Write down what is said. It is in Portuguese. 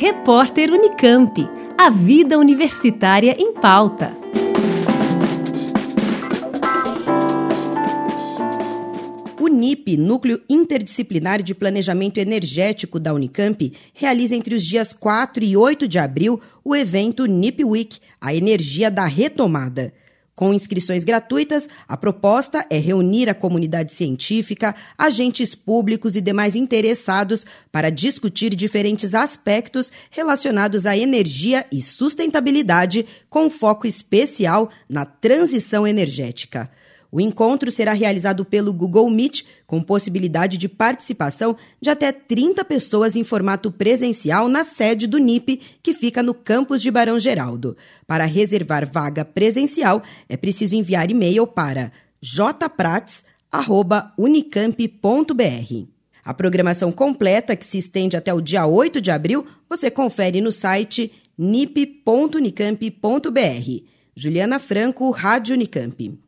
Repórter Unicamp. A vida universitária em pauta. O NIP, Núcleo Interdisciplinar de Planejamento Energético da Unicamp, realiza entre os dias 4 e 8 de abril o evento NIP Week, a energia da retomada. Com inscrições gratuitas, a proposta é reunir a comunidade científica, agentes públicos e demais interessados para discutir diferentes aspectos relacionados à energia e sustentabilidade, com foco especial na transição energética. O encontro será realizado pelo Google Meet, com possibilidade de participação de até 30 pessoas em formato presencial na sede do NIP, que fica no campus de Barão Geraldo. Para reservar vaga presencial, é preciso enviar e-mail para jprates.unicamp.br. A programação completa, que se estende até o dia 8 de abril, você confere no site nip.unicamp.br. Juliana Franco, Rádio Unicamp.